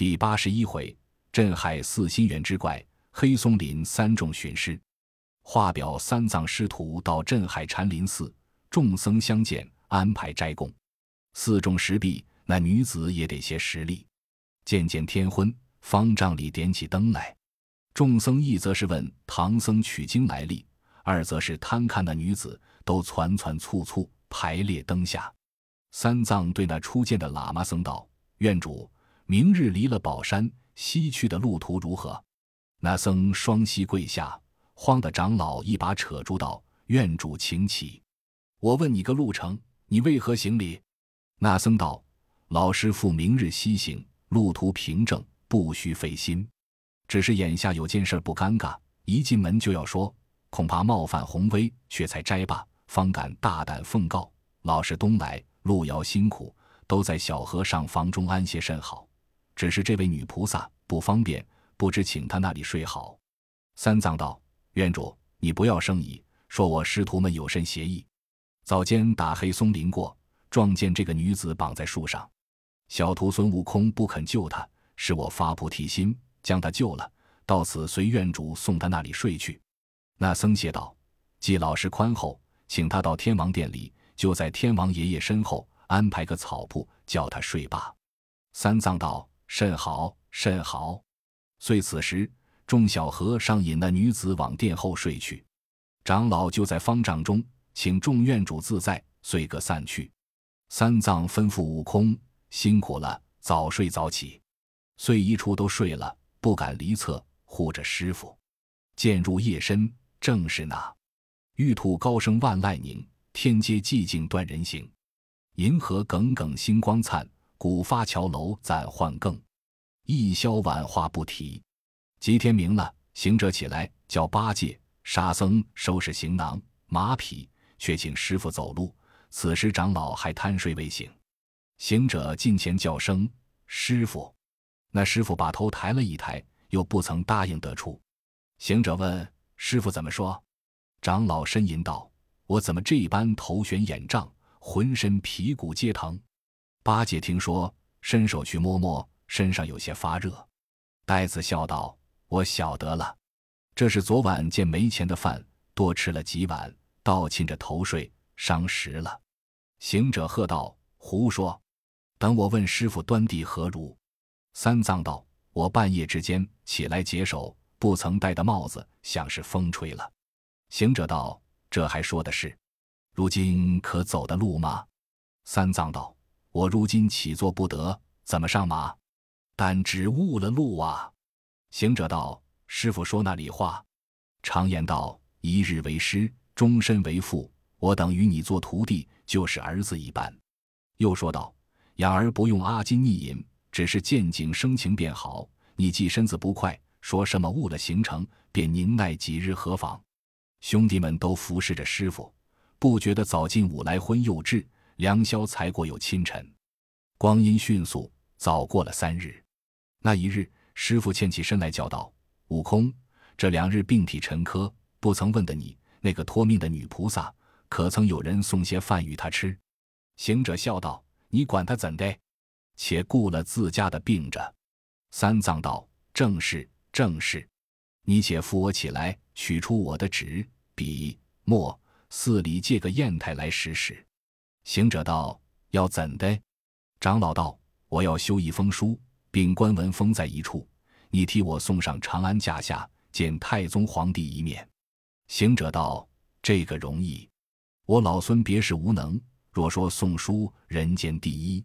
第八十一回，镇海四心猿之怪，黑松林三众寻师。画表三藏师徒到镇海禅林寺，众僧相见，安排斋供。寺中石壁，那女子也得些实力。渐渐天昏，方丈里点起灯来。众僧一则是问唐僧取经来历，二则是贪看那女子，都攒攒簇簇排列灯下。三藏对那初见的喇嘛僧道：“院主。”明日离了宝山西去的路途如何？那僧双膝跪下，慌的长老一把扯住道：“愿主请起。我问你个路程，你为何行礼？”那僧道：“老师傅明日西行，路途平正，不需费心。只是眼下有件事不尴尬，一进门就要说，恐怕冒犯宏威，却才摘罢，方敢大胆奉告。老师东来路遥辛苦，都在小和尚房中安歇甚好。”只是这位女菩萨不方便，不知请她那里睡好。三藏道：“院主，你不要生疑，说我师徒们有甚邪意。早间打黑松林过，撞见这个女子绑在树上，小徒孙悟空不肯救她，是我发菩提心将她救了，到此随院主送她那里睡去。”那僧谢道：“既老师宽厚，请他到天王殿里，就在天王爷爷身后安排个草铺，叫他睡罢。”三藏道。甚好，甚好。遂此时，众小和尚引那女子往殿后睡去，长老就在方丈中，请众院主自在，遂各散去。三藏吩咐悟空：“辛苦了，早睡早起。”遂一处都睡了，不敢离侧，护着师傅。渐入夜深，正是那玉兔高声万籁鸣，天阶寂静断人行。银河耿耿星光灿。古发桥楼暂换更，一宵晚话不提。吉天明了，行者起来，叫八戒、沙僧收拾行囊、马匹，却请师傅走路。此时长老还贪睡未醒，行者近前叫声：“师傅！”那师傅把头抬了一抬，又不曾答应得出。行者问：“师傅怎么说？”长老呻吟道：“我怎么这般头悬眼胀，浑身皮骨皆疼？”八戒听说，伸手去摸摸，身上有些发热。呆子笑道：“我晓得了，这是昨晚见没钱的饭多吃了几碗，倒沁着头睡，伤食了。”行者喝道：“胡说！等我问师傅端地何如？”三藏道：“我半夜之间起来解手，不曾戴的帽子，像是风吹了。”行者道：“这还说的是？如今可走的路吗？”三藏道。我如今起坐不得，怎么上马？但只误了路啊！行者道：“师傅说那里话？常言道，一日为师，终身为父。我等与你做徒弟，就是儿子一般。”又说道：“养儿不用阿金逆饮，只是见景生情便好。你既身子不快，说什么误了行程，便宁耐几日何妨？”兄弟们都服侍着师傅，不觉得早进午来昏又至。良宵才过有清晨，光阴迅速，早过了三日。那一日，师傅欠起身来，叫道：“悟空，这两日病体沉疴，不曾问的你，那个托命的女菩萨，可曾有人送些饭与他吃？”行者笑道：“你管他怎的？且顾了自家的病着。”三藏道：“正是，正是。你且扶我起来，取出我的纸、笔、墨，寺里借个砚台来使使。”行者道：“要怎的？”长老道：“我要修一封书，并官文封在一处，你替我送上长安驾下，见太宗皇帝一面。”行者道：“这个容易，我老孙别是无能。若说送书，人间第一。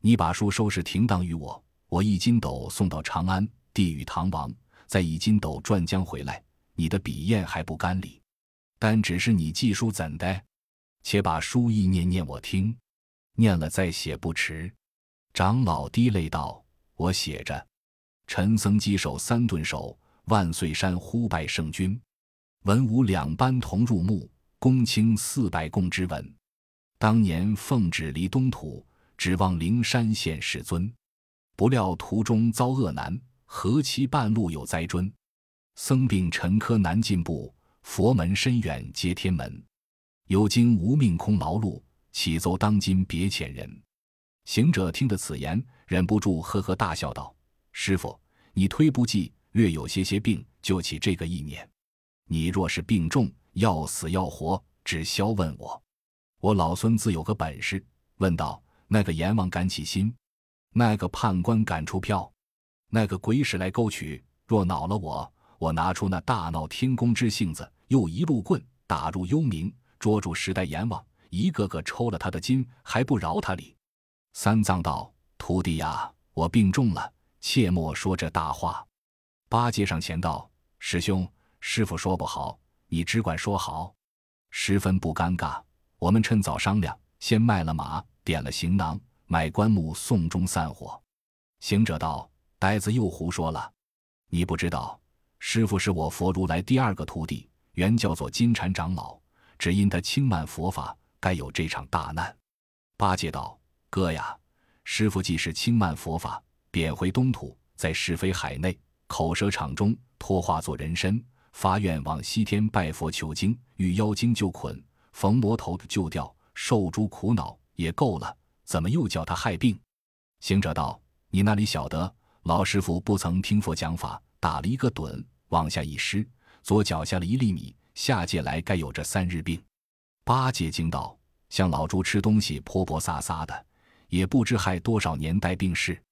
你把书收拾停当于我，我一筋斗送到长安，递与唐王，再一筋斗转江回来，你的笔砚还不干里。但只是你寄书怎的？”且把书意念念我听，念了再写不迟。长老滴泪道：“我写着，陈僧稽首三顿首，万岁山呼拜圣君，文武两班同入墓，公卿四百共之文。当年奉旨离东土，指望灵山现世尊，不料途中遭恶难，何期半路有灾尊？僧病沉疴难进步，佛门深远接天门。”有经无命空劳碌，岂奏当今别遣人。行者听得此言，忍不住呵呵大笑道：“师傅，你推不济，略有些些病，就起这个意念。你若是病重，要死要活，只消问我。我老孙自有个本事。问道：那个阎王敢起心？那个判官敢出票？那个鬼使来勾取？若恼了我，我拿出那大闹天宫之性子，又一路棍打入幽冥，捉住十代阎王，一个个抽了他的筋，还不饶他理。三藏道：“徒弟呀，我病重了，切莫说这大话。”八戒上前道：“师兄，师傅说不好，你只管说好。”十分不尴尬。我们趁早商量，先卖了马，点了行囊，买棺木，送终散伙。行者道：“呆子又胡说了。”你不知道，师傅是我佛如来第二个徒弟，原叫做金蝉长老，只因他轻慢佛法，该有这场大难。八戒道：“哥呀，师傅既是轻慢佛法，贬回东土，在是非海内口舌场中脱化作人身，发愿往西天拜佛求经，遇妖精就捆，逢魔头就掉，受诸苦恼也够了，怎么又叫他害病？”行者道：“你那里晓得？”老师傅不曾听佛讲法，打了一个盹，往下一失，左脚下了一粒米，下界来该有这三日病。八戒惊道：“像老猪吃东西泼泼撒撒的，也不知害多少年代病逝。”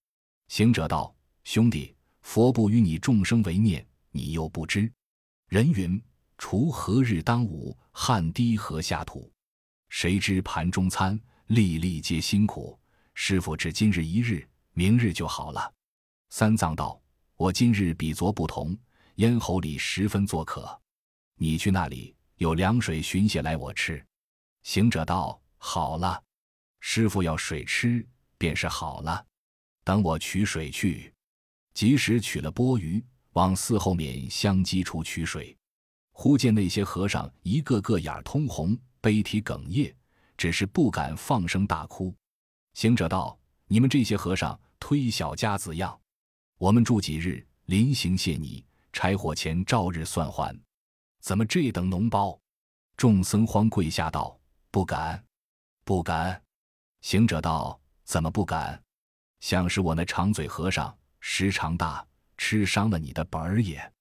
行者道：“兄弟，佛不与你众生为念，你又不知。人云：锄禾日当午，汗滴禾下土。谁知盘中餐，粒粒皆辛苦。师傅只今日一日，明日就好了。”三藏道：“我今日比昨不同，咽喉里十分作渴。你去那里有凉水寻些来我吃。”行者道：“好了，师傅要水吃，便是好了。等我取水去。”及时取了钵盂，往寺后面香积处取水。忽见那些和尚一个个眼通红，悲啼哽咽，只是不敢放声大哭。行者道：“你们这些和尚推小家子样。”我们住几日，临行谢你，柴火钱照日算还。怎么这等脓包？众僧慌跪下道：“不敢，不敢。”行者道：“怎么不敢？想是我那长嘴和尚时常大，吃伤了你的本儿也。”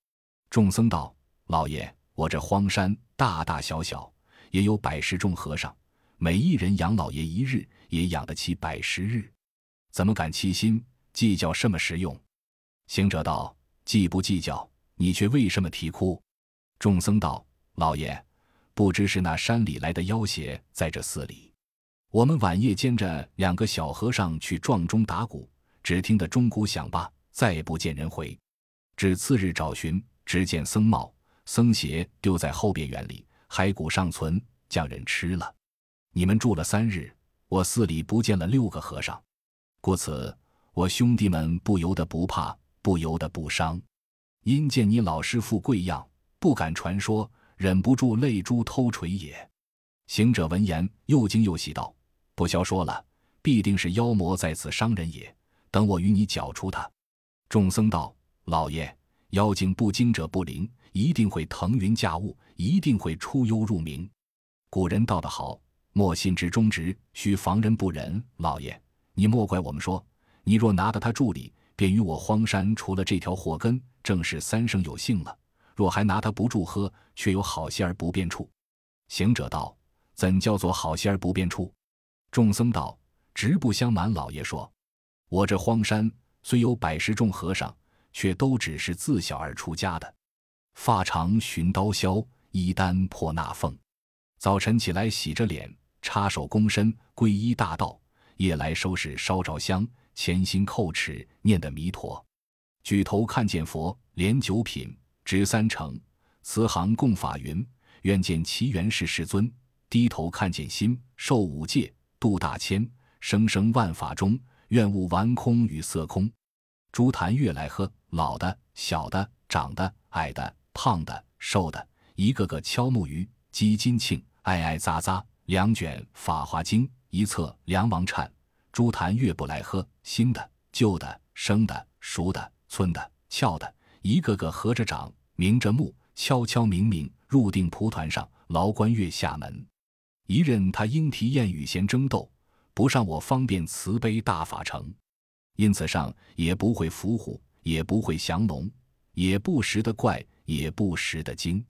众僧道：“老爷，我这荒山大大小小，也有百十众和尚，每一人养老爷一日，也养得起百十日，怎么敢欺心计较什么实用？”行者道：“计不计较，你却为什么啼哭？”众僧道：“老爷，不知是那山里来的妖邪在这寺里。我们晚夜兼着两个小和尚去撞钟打鼓，只听得钟鼓响罢，再不见人回。至次日找寻，只见僧帽、僧鞋丢在后边园里，骸骨尚存，将人吃了。你们住了三日，我寺里不见了六个和尚，故此我兄弟们不由得不怕。”不由得不伤，因见你老师傅贵样，不敢传说，忍不住泪珠偷垂也。行者闻言，又惊又喜道：“不消说了，必定是妖魔在此伤人也。等我与你剿出他。”众僧道：“老爷，妖精不惊者不灵，一定会腾云驾雾，一定会出幽入明。古人道得好，莫信之忠直，须防人不仁。老爷，你莫怪我们说，你若拿得他助理。”便与我荒山除了这条祸根，正是三生有幸了。若还拿他不住喝，却有好些儿不便处。行者道：“怎叫做好些儿不便处？”众僧道：“直不相瞒，老爷说，我这荒山虽有百十众和尚，却都只是自小而出家的，发长寻刀削，衣单破纳缝。早晨起来洗着脸，插手躬身，皈依大道；夜来收拾烧着香。”潜心叩齿，念得弥陀；举头看见佛，连九品，执三成。慈航共法云：愿见其元是世尊。低头看见心，受五戒，度大千，生生万法中，愿悟完空与色空。朱坛月来喝，老的、小的、长的、矮的、胖的、瘦的，一个个敲木鱼，击金磬，挨挨扎扎，两卷《法华经》，一册《梁王忏》。诸坛月不来喝，新的、旧的、生的、熟的、寸的、翘的，一个个合着掌，明着目，悄悄明明入定蒲团上，劳关月下门。一任他莺啼燕语闲争斗，不上我方便慈悲大法成。因此上也不会伏虎，也不会降龙，也不识得怪，也不识得精。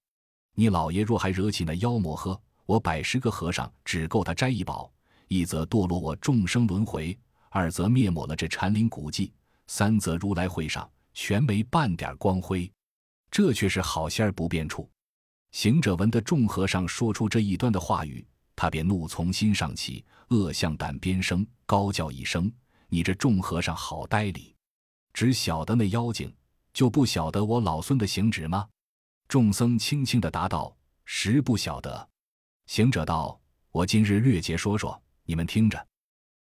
你老爷若还惹起那妖魔呵，我百十个和尚只够他摘一宝：一则堕落我众生轮回，二则灭没了这禅林古迹，三则如来会上全没半点光辉。这却是好仙儿不变处。行者闻得众和尚说出这一端的话语，他便怒从心上起，恶向胆边生，高叫一声：“你这众和尚好呆理！只晓得那妖精，就不晓得我老孙的行止吗？”众僧轻轻的答道：“实不晓得。”行者道：“我今日略节说说，你们听着。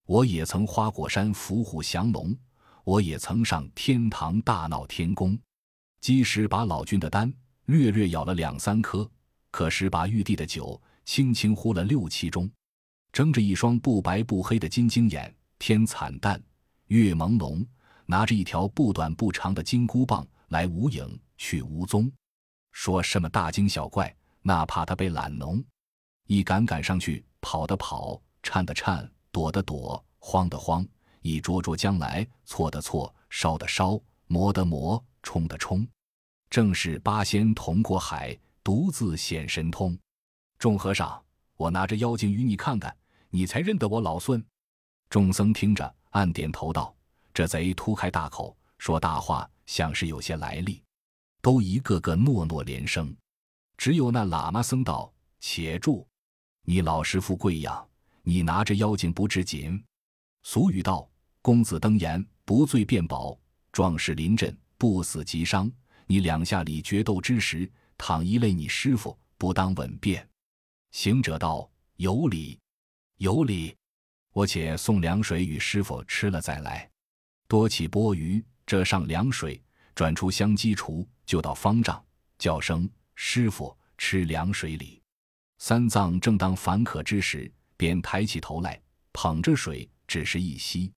我也曾花果山伏虎降龙，我也曾上天堂大闹天宫。”积石把老君的丹略略咬了两三颗，可是把玉帝的酒轻轻呼了六七盅，睁着一双不白不黑的金睛眼，天惨淡，月朦胧，拿着一条不短不长的金箍棒来无影去无踪，说什么大惊小怪，那怕他被懒农，一赶赶上去，跑的跑，颤的颤，躲的躲，慌的慌，一捉捉将来，错的错，烧的烧，磨的磨。冲的冲，正是八仙同过海，独自显神通。众和尚，我拿着妖精与你看看，你才认得我老孙。众僧听着，暗点头道：“这贼突开大口说大话，像是有些来历。”都一个个诺诺连声。只有那喇嘛僧道：“且住！你老师傅贵养，你拿着妖精不知紧。俗语道：公子登岩，不醉便饱；壮士临阵。”不死即伤。你两下里决斗之时，倘一累你师傅，不当稳便。行者道：“有理，有理。我且送凉水与师傅吃了再来。”多起钵盂，这上凉水，转出香积厨，就到方丈，叫声：“师傅，吃凉水里。”三藏正当烦渴之时，便抬起头来，捧着水，只是一吸，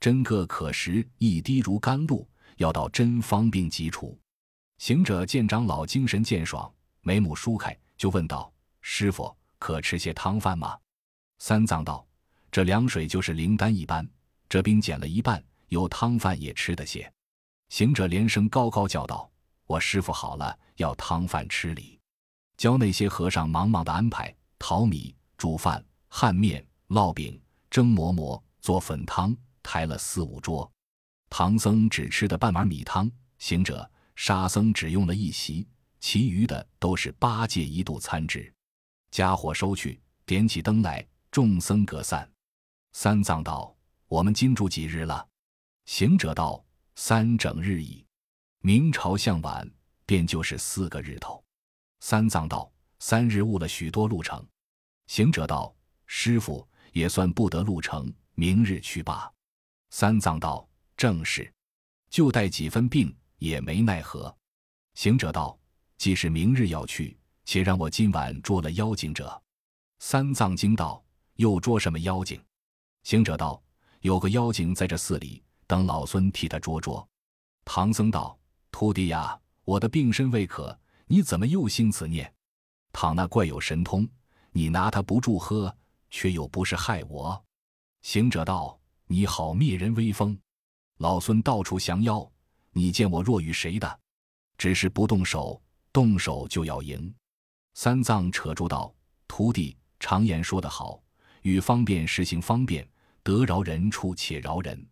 真个可食，一滴如甘露。要到真方病急除，行者见长老精神健爽，眉目舒开，就问道：“师傅，可吃些汤饭吗？”三藏道：“这凉水就是灵丹一般，这冰减了一半，有汤饭也吃得些。”行者连声高高叫道：“我师傅好了，要汤饭吃礼。”教那些和尚忙忙的安排淘米、煮饭、旱面、烙饼、蒸馍馍、做粉汤，抬了四五桌。唐僧只吃的半碗米汤，行者、沙僧只用了一席，其余的都是八戒一度餐之。家伙收去，点起灯来，众僧各散。三藏道：“我们今住几日了？”行者道：“三整日矣。明朝向晚，便就是四个日头。”三藏道：“三日误了许多路程。”行者道：“师傅也算不得路程，明日去罢。”三藏道。正是，就带几分病也没奈何。行者道：“既是明日要去，且让我今晚捉了妖精者。”三藏惊道：“又捉什么妖精？”行者道：“有个妖精在这寺里，等老孙替他捉捉。”唐僧道：“徒弟呀，我的病身未可，你怎么又兴此念？倘那怪有神通，你拿他不住喝，却又不是害我。”行者道：“你好灭人威风。”老孙到处降妖，你见我若与谁的？只是不动手，动手就要赢。三藏扯住道：“徒弟，常言说得好，与方便实行方便，得饶人处且饶人。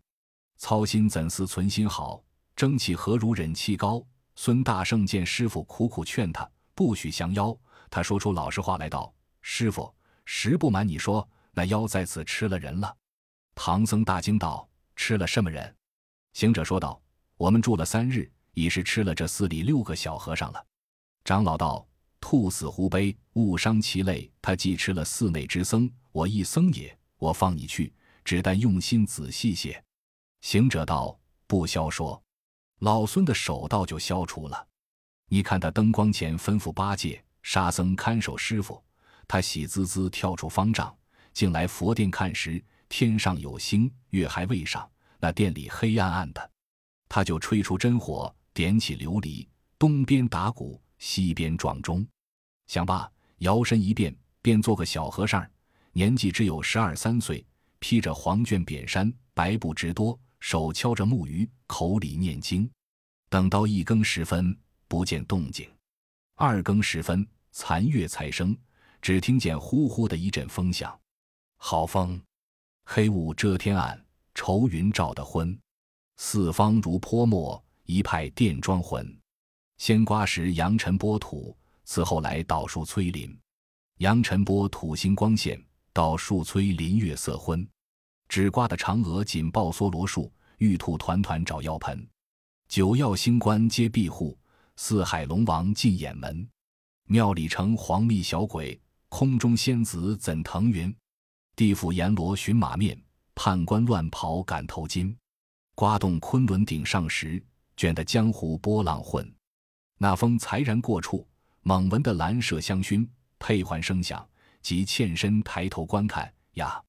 操心怎似存心好，争气何如忍气高？”孙大圣见师傅苦苦劝他不许降妖，他说出老实话来道：“师傅，实不瞒你说，那妖在此吃了人了。”唐僧大惊道：“吃了什么人？”行者说道：“我们住了三日，已是吃了这寺里六个小和尚了。”长老道：“兔死狐悲，误伤其类。他既吃了寺内之僧，我一僧也。我放你去，只但用心仔细些。”行者道：“不消说，老孙的手道就消除了。你看他灯光前吩咐八戒、沙僧看守师傅，他喜滋滋跳出方丈，进来佛殿看时，天上有星，月还未上。”那店里黑暗暗的，他就吹出真火，点起琉璃，东边打鼓，西边撞钟。想罢，摇身一变，变做个小和尚，年纪只有十二三岁，披着黄绢扁衫，白布直多，手敲着木鱼，口里念经。等到一更时分，不见动静；二更时分，残月才生，只听见呼呼的一阵风响。好风，黑雾遮天暗，愁云罩得昏。四方如泼墨，一派电装魂。先刮时扬尘拨土，此后来倒树催林。扬尘拨土星光线，捣树催林月色昏。只刮的嫦娥紧抱梭罗树，玉兔团团找药盆。九曜星官皆庇护，四海龙王进掩门。庙里成黄历小鬼，空中仙子怎腾云？地府阎罗寻马面，判官乱跑赶头巾。刮动昆仑顶上时，卷得江湖波浪混。那风才然过处，猛闻的兰麝香薰，佩环声响，即欠身抬头观看，呀，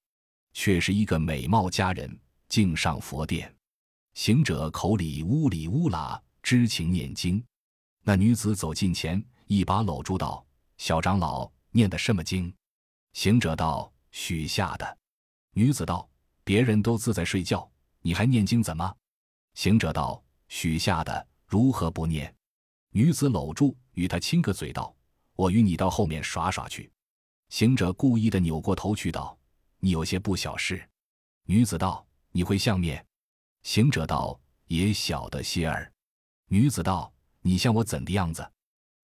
却是一个美貌佳人，敬上佛殿。行者口里呜里呜啦，知情念经。那女子走近前，一把搂住道：“小长老念的什么经？”行者道：“许下的。”女子道：“别人都自在睡觉。”你还念经怎么？行者道：“许下的如何不念？”女子搂住，与他亲个嘴道：“我与你到后面耍耍去。”行者故意的扭过头去道：“你有些不小事。”女子道：“你会相面？”行者道：“也晓得些儿。”女子道：“你像我怎的样子？”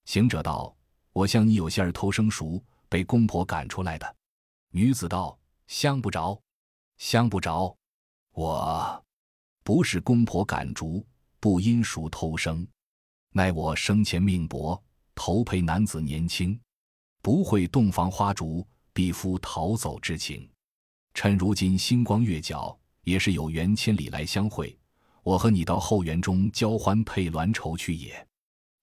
行者道：“我像你有些儿偷生熟，被公婆赶出来的。”女子道：“相不着，相不着。”我不是公婆赶逐，不因熟偷生，乃我生前命薄，投陪男子年轻，不会洞房花烛，必夫逃走之情。趁如今星光月皎，也是有缘千里来相会，我和你到后园中交欢配鸾绸去也。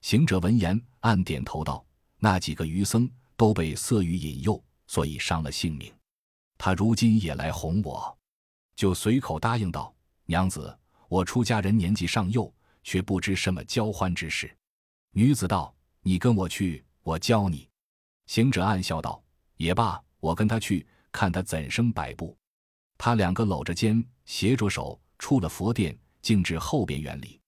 行者闻言，暗点头道：“那几个余僧都被色欲引诱，所以伤了性命。他如今也来哄我。”就随口答应道：“娘子，我出家人年纪尚幼，却不知什么交欢之事。”女子道：“你跟我去，我教你。”行者暗笑道：“也罢，我跟他去，看他怎生摆布。”他两个搂着肩，携着手，出了佛殿，径至后边园里。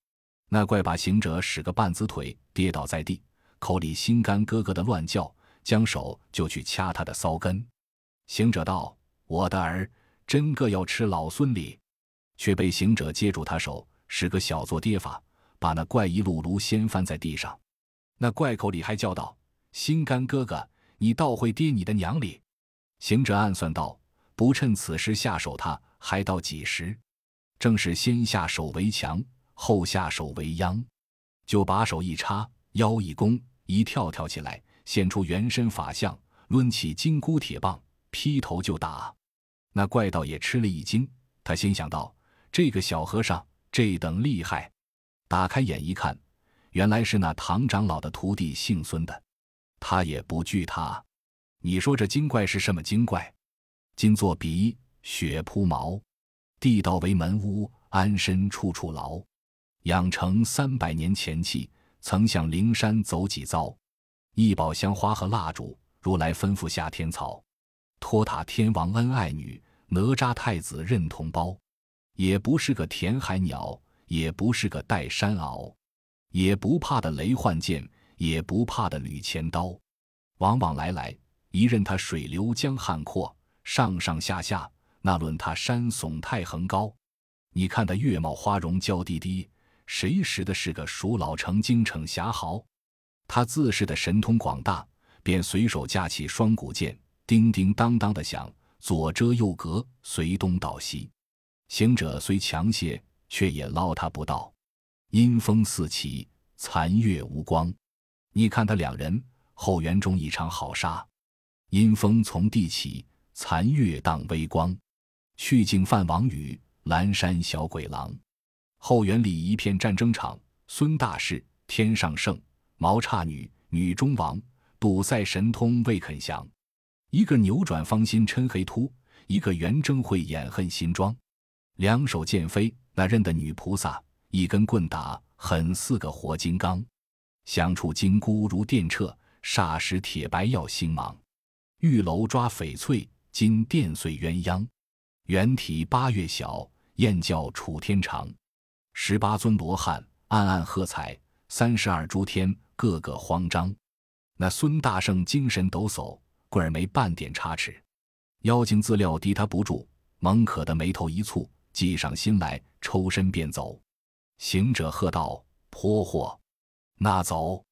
那怪把行者使个半子腿，跌倒在地，口里心肝咯咯的乱叫，将手就去掐他的骚根。行者道：“我的儿。”真个要吃老孙礼，却被行者接住他手，使个小作跌法，把那怪一碌碌掀翻在地上。那怪口里还叫道：“心肝哥哥，你倒会跌你的娘礼！”行者暗算道：“不趁此时下手，他还到几时？正是先下手为强，后下手为殃。”就把手一插，腰一弓，一跳跳起来，现出原身法相，抡起金箍铁棒，劈头就打。那怪道也吃了一惊，他心想到：这个小和尚这等厉害，打开眼一看，原来是那唐长老的徒弟姓孙的。他也不惧他。你说这精怪是什么精怪？金作鼻，血铺毛，地道为门屋，安身处处牢。养成三百年前气，曾向灵山走几遭。一宝香花和蜡烛，如来吩咐下天草。托塔天王恩爱女，哪吒太子认同胞，也不是个填海鸟，也不是个带山鳌，也不怕的雷幻剑，也不怕的吕钱刀，往往来来，一任他水流江汉阔，上上下下，那论他山耸太横高。你看他月貌花容娇滴滴，谁识的是个蜀老成精逞侠豪？他自恃的神通广大，便随手架起双股剑。叮叮当当的响，左遮右隔，随东倒西。行者虽强些，却也捞他不到。阴风四起，残月无光。你看他两人后园中一场好杀。阴风从地起，残月荡微光。去尽犯王语，阑珊小鬼狼。后园里一片战争场。孙大士天上圣，毛差女女中王，赌赛神通未肯降。一个扭转芳心嗔黑秃，一个圆睁慧眼恨心装，两手剑飞，那认得女菩萨，一根棍打，狠似个活金刚。相处金箍如电掣，霎时铁白耀星芒。玉楼抓翡翠，金殿碎鸳鸯。圆体八月小，燕叫楚天长。十八尊罗汉暗暗喝彩。三十二诸天个个慌张。那孙大圣精神抖擞，棍儿没半点差池。妖精自料敌他不住，蒙可的眉头一蹙，计上心来，抽身便走。行者喝道：“泼货！那走，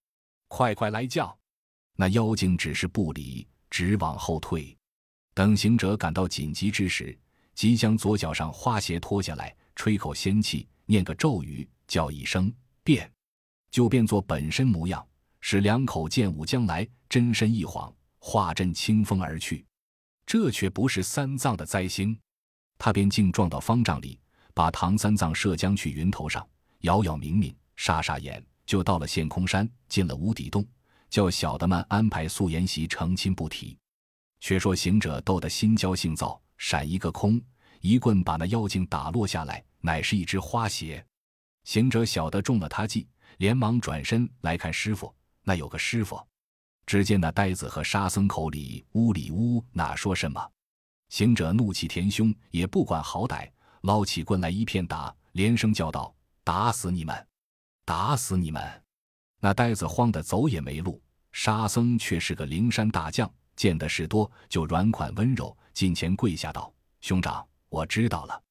快快来降！”那妖精只是不理，直往后退。等行者赶到紧急之时，即将左脚上花鞋脱下来，吹口仙气，念个咒语，叫一声变，就变作本身模样，使两口剑舞将来，真身一晃，化阵清风而去。这却不是三藏的灾星，他便竟撞到方丈里，把唐三藏射将去云头上，摇摇明明，眨眨眼，就到了陷空山，进了无底洞。叫小的们安排素颜席成亲不提。却说行者斗得心焦性躁，闪一个空，一棍把那妖精打落下来，乃是一只花鞋。行者晓得中了他计，连忙转身来看师傅。那有个师傅，只见那呆子和沙僧口里呜里呜哪说什么。行者怒气填胸，也不管好歹，捞起棍来一片打，连声叫道：“打死你们！打死你们！”那呆子慌得走也没路，沙僧却是个灵山大将，见得事多，就软款温柔，近前跪下道：“兄长，我知道了。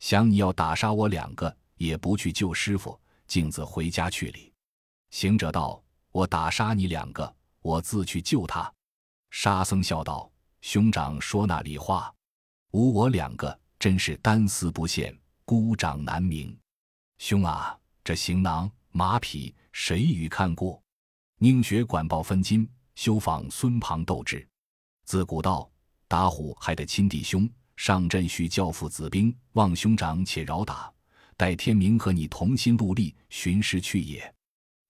想你要打杀我两个，也不去救师傅，径自回家去哩。”行者道：“我打杀你两个，我自去救他。”沙僧笑道：“兄长说那里话？无我两个，真是单丝不线，孤掌难鸣。兄啊，这行囊马匹。”谁与看过？宁学管鲍分金，休仿孙庞斗智。自古道，打虎还得亲弟兄，上阵需教父子兵。望兄长且饶打，待天明和你同心戮力寻师去也。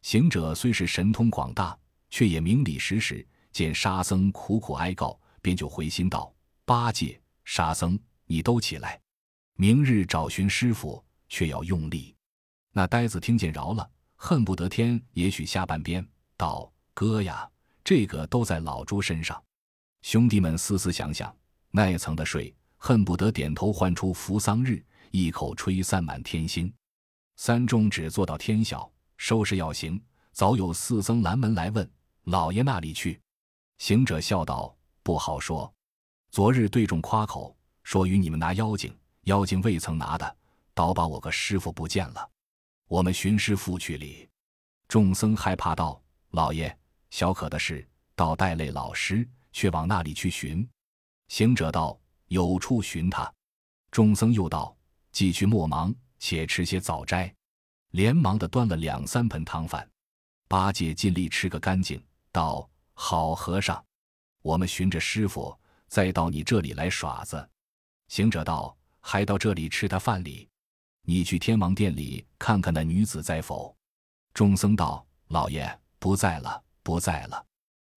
行者虽是神通广大，却也明理实实。见沙僧苦苦哀告，便就回心道：“八戒、沙僧，你都起来，明日找寻师傅，却要用力。”那呆子听见饶了。恨不得天也许下半边道哥呀，这个都在老猪身上。兄弟们思思想想，那一层的睡，恨不得点头唤出扶桑日，一口吹散满天星。三众只做到天晓，收拾要行。早有四僧拦门来问老爷那里去。行者笑道：“不好说。昨日对众夸口说与你们拿妖精，妖精未曾拿的，倒把我个师傅不见了。”我们寻师傅去哩，众僧害怕道：“老爷，小可的事，倒带累老师，却往那里去寻？”行者道：“有处寻他。”众僧又道：“既去莫忙，且吃些早斋。”连忙的端了两三盆汤饭。八戒尽力吃个干净，道：“好和尚，我们寻着师傅，再到你这里来耍子。”行者道：“还到这里吃他饭哩？”你去天王殿里看看那女子在否？众僧道：“老爷不在了，不在了。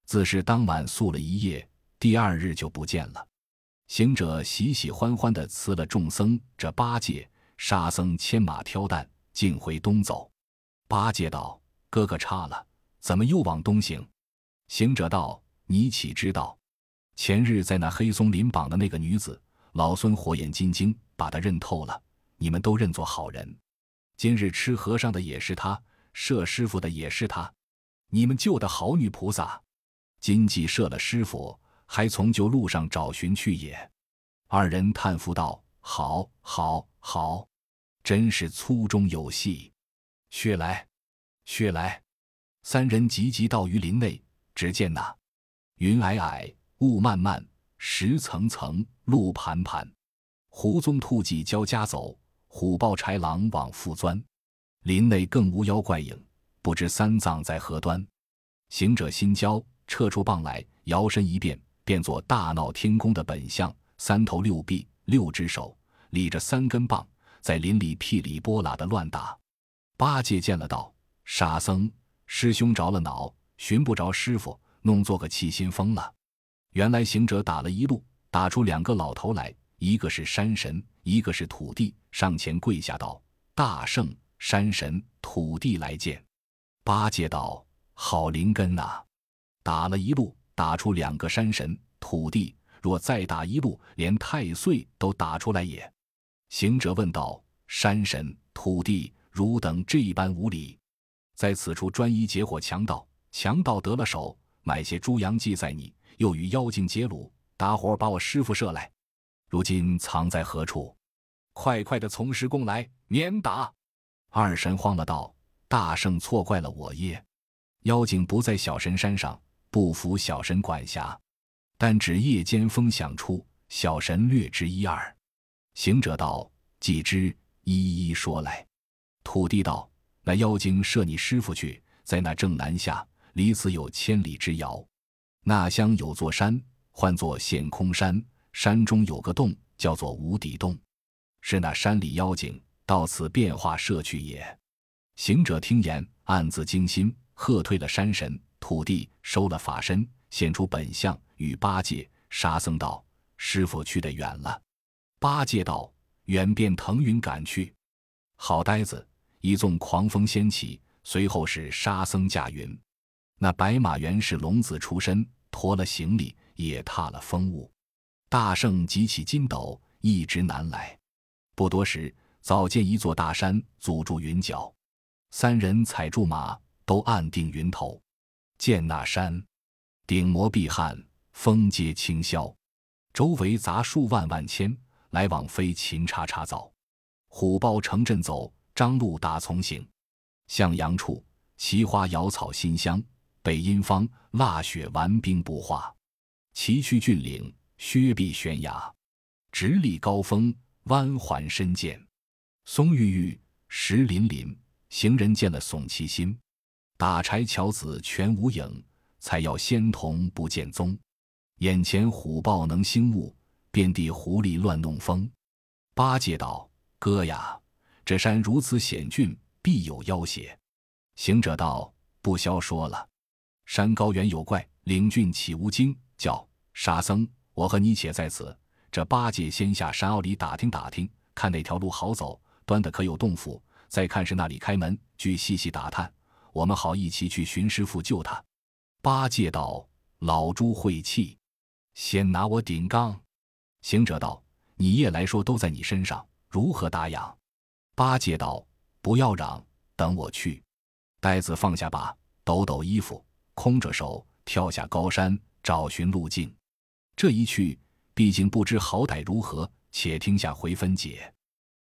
自是当晚宿了一夜，第二日就不见了。”行者喜喜欢欢的辞了众僧，这八戒、沙僧牵马挑担，径回东走。八戒道：“哥哥差了，怎么又往东行？”行者道：“你岂知道？前日在那黑松林绑的那个女子，老孙火眼金睛把她认透了。”你们都认作好人，今日吃和尚的也是他，射师傅的也是他，你们救的好女菩萨，今既射了师傅，还从旧路上找寻去也。二人叹服道：“好，好，好，真是粗中有细。”薛来，薛来，三人急急到鱼林内，只见那云霭霭，雾漫漫，石层层，路盘盘，胡宗兔迹交加走。虎豹豺狼往复钻，林内更无妖怪影，不知三藏在何端。行者心焦，撤出棒来，摇身一变，变作大闹天宫的本相，三头六臂，六只手，理着三根棒，在林里噼里波啦的乱打。八戒见了，道：“沙僧师兄着了恼，寻不着师傅，弄作个气心疯了。”原来行者打了一路，打出两个老头来。一个是山神，一个是土地，上前跪下道：“大圣，山神、土地来见。”八戒道：“好灵根呐！打了一路，打出两个山神、土地，若再打一路，连太岁都打出来也。”行者问道：“山神、土地汝等这般无礼，在此处专一结伙强盗，强盗得了手，买些猪羊祭在你，又与妖精结庐，打伙把我师傅射来，如今藏在何处？快快的从实供来，免打！二神慌了，道：“大圣错怪了我耶，妖精不在小神山上，不服小神管辖。但只夜间风响出，小神略知一二。”行者道：“既知，一一说来。”土地道：“那妖精射你师傅去，在那正南下，离此有千里之遥。那乡有座山，唤作陷空山，山中有个洞，叫做无底洞，是那山里妖精。”到此变化摄去也。行者听言，暗自惊心，喝退了山神。土地收了法身，现出本相，与八戒、沙僧道：“师傅去得远了。”八戒道：“远便腾云赶去。”好呆子！一纵狂风掀起，随后是沙僧驾云。那白马原是龙子出身，驮了行李，也踏了风雾。大圣急起筋斗，一直南来。不多时。早见一座大山阻住云脚，三人踩住马，都按定云头。见那山顶摩碧汉，峰阶清霄，周围杂树万万千，来往飞禽叉叉早。虎豹成阵走，张鹿打从行。向阳处，奇花瑶草馨香；北阴方，腊雪顽冰不化。崎岖峻岭，削壁悬崖，直立高峰，弯环深涧。松郁郁，石林林，行人见了耸其心。打柴樵子全无影，采药仙童不见踪。眼前虎豹能兴雾，遍地狐狸乱弄风。八戒道：“哥呀，这山如此险峻，必有妖邪。”行者道：“不消说了，山高原有怪，岭峻岂无精？叫沙僧，我和你且在此。这八戒先下山坳里打听打听，看哪条路好走。”端的可有洞府？再看是那里开门，去细细打探，我们好一起去寻师傅救他。八戒道：“老猪晦气，先拿我顶缸。”行者道：“你夜来说都在你身上，如何打烊？”八戒道：“不要嚷，等我去。”呆子放下吧，抖抖衣服，空着手跳下高山，找寻路径。这一去，毕竟不知好歹如何，且听下回分解。